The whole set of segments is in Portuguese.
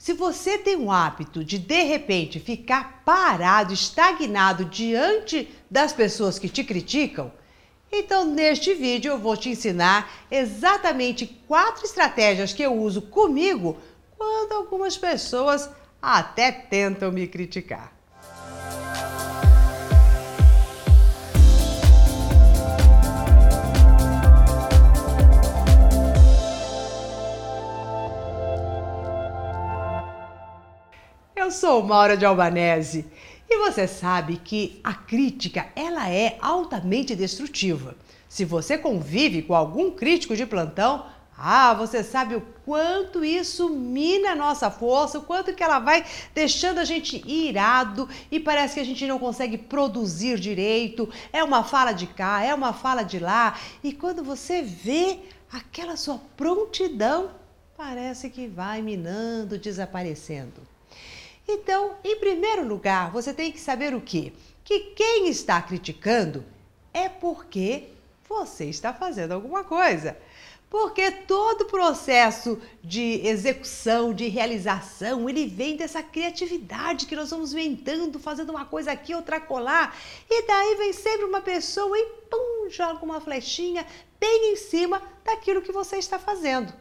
Se você tem um hábito de de repente ficar parado, estagnado diante das pessoas que te criticam, então neste vídeo eu vou te ensinar exatamente quatro estratégias que eu uso comigo quando algumas pessoas até tentam me criticar. Sou Maura de Albanese e você sabe que a crítica ela é altamente destrutiva. Se você convive com algum crítico de plantão, ah, você sabe o quanto isso mina a nossa força, o quanto que ela vai deixando a gente irado e parece que a gente não consegue produzir direito. É uma fala de cá, é uma fala de lá. E quando você vê aquela sua prontidão, parece que vai minando, desaparecendo. Então, em primeiro lugar, você tem que saber o quê? Que quem está criticando é porque você está fazendo alguma coisa. Porque todo processo de execução, de realização, ele vem dessa criatividade que nós vamos inventando, fazendo uma coisa aqui, outra colar. E daí vem sempre uma pessoa e pum, joga uma flechinha bem em cima daquilo que você está fazendo.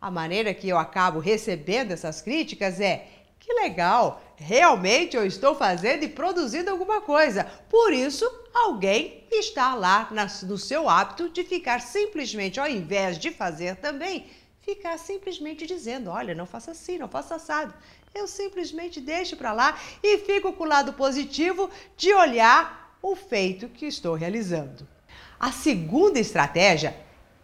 A maneira que eu acabo recebendo essas críticas é que legal! Realmente eu estou fazendo e produzindo alguma coisa. Por isso, alguém está lá no seu hábito de ficar simplesmente, ao invés de fazer também, ficar simplesmente dizendo: olha, não faça assim, não faça assado. Eu simplesmente deixo para lá e fico com o lado positivo de olhar o feito que estou realizando. A segunda estratégia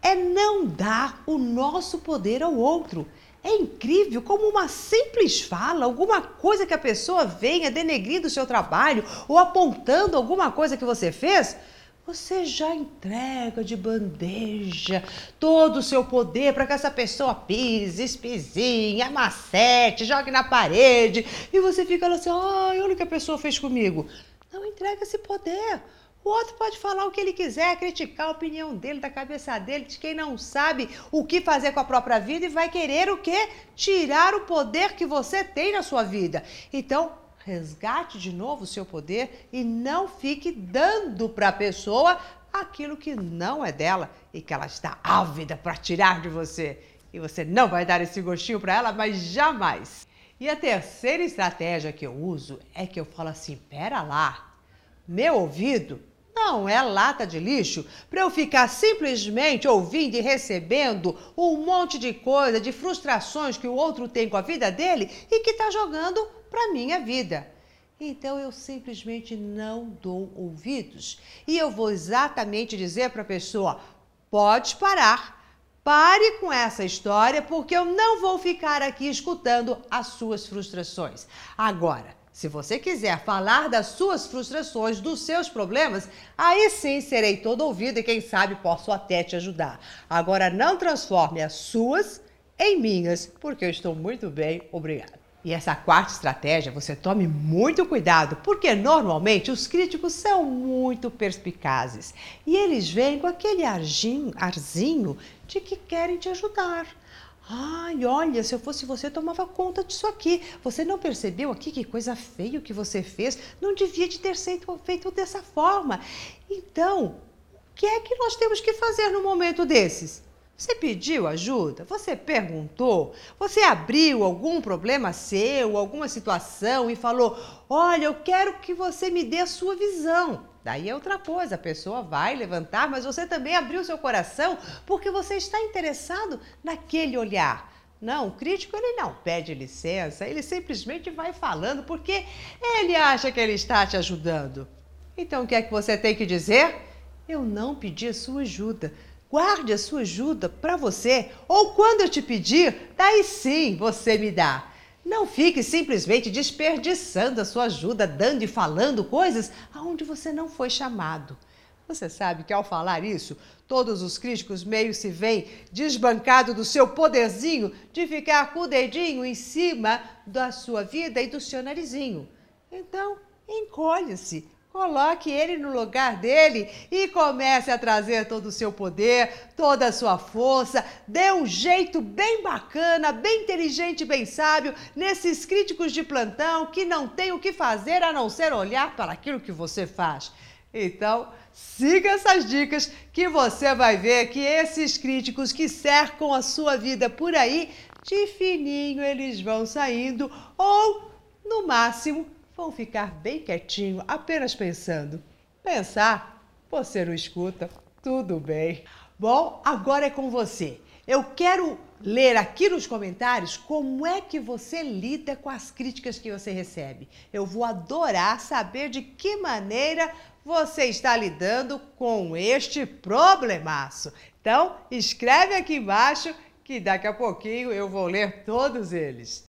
é não dar o nosso poder ao outro. É incrível como uma simples fala, alguma coisa que a pessoa venha denegrindo o seu trabalho ou apontando alguma coisa que você fez, você já entrega de bandeja todo o seu poder para que essa pessoa pise, espizinhe, amacete, jogue na parede e você fica lá assim: ai, olha o que a pessoa fez comigo. Não entrega esse poder. O outro pode falar o que ele quiser, criticar a opinião dele, da cabeça dele, de quem não sabe o que fazer com a própria vida e vai querer o quê? Tirar o poder que você tem na sua vida. Então, resgate de novo o seu poder e não fique dando para a pessoa aquilo que não é dela e que ela está ávida para tirar de você. E você não vai dar esse gostinho para ela, mas jamais. E a terceira estratégia que eu uso é que eu falo assim: pera lá, meu ouvido não é lata de lixo para eu ficar simplesmente ouvindo e recebendo um monte de coisa, de frustrações que o outro tem com a vida dele e que está jogando para minha vida. Então eu simplesmente não dou ouvidos. E eu vou exatamente dizer para a pessoa: pode parar. Pare com essa história, porque eu não vou ficar aqui escutando as suas frustrações. Agora, se você quiser falar das suas frustrações, dos seus problemas, aí sim serei todo ouvido e quem sabe posso até te ajudar. Agora não transforme as suas em minhas, porque eu estou muito bem, obrigado. E essa quarta estratégia, você tome muito cuidado, porque normalmente os críticos são muito perspicazes e eles vêm com aquele arzinho, arzinho de que querem te ajudar. Ai, olha, se eu fosse você, tomava conta disso aqui. Você não percebeu aqui que coisa feia que você fez? Não devia de ter sido feito dessa forma. Então, o que é que nós temos que fazer no momento desses? Você pediu ajuda? Você perguntou? Você abriu algum problema seu, alguma situação e falou: Olha, eu quero que você me dê a sua visão. Daí é outra coisa, a pessoa vai levantar, mas você também abriu seu coração porque você está interessado naquele olhar. Não, o crítico ele não pede licença, ele simplesmente vai falando porque ele acha que ele está te ajudando. Então o que é que você tem que dizer? Eu não pedi a sua ajuda. Guarde a sua ajuda para você, ou quando eu te pedir, daí sim você me dá. Não fique simplesmente desperdiçando a sua ajuda, dando e falando coisas aonde você não foi chamado. Você sabe que ao falar isso, todos os críticos meio se veem desbancado do seu poderzinho de ficar com o dedinho em cima da sua vida e do seu narizinho. Então, encolhe-se, Coloque ele no lugar dele e comece a trazer todo o seu poder, toda a sua força. Dê um jeito bem bacana, bem inteligente, bem sábio nesses críticos de plantão que não tem o que fazer a não ser olhar para aquilo que você faz. Então, siga essas dicas que você vai ver que esses críticos que cercam a sua vida por aí, de fininho eles vão saindo ou, no máximo, vão ficar bem quietinho, apenas pensando. Pensar, você não escuta, tudo bem. Bom, agora é com você. Eu quero ler aqui nos comentários como é que você lida com as críticas que você recebe. Eu vou adorar saber de que maneira você está lidando com este problemaço. Então, escreve aqui embaixo que daqui a pouquinho eu vou ler todos eles.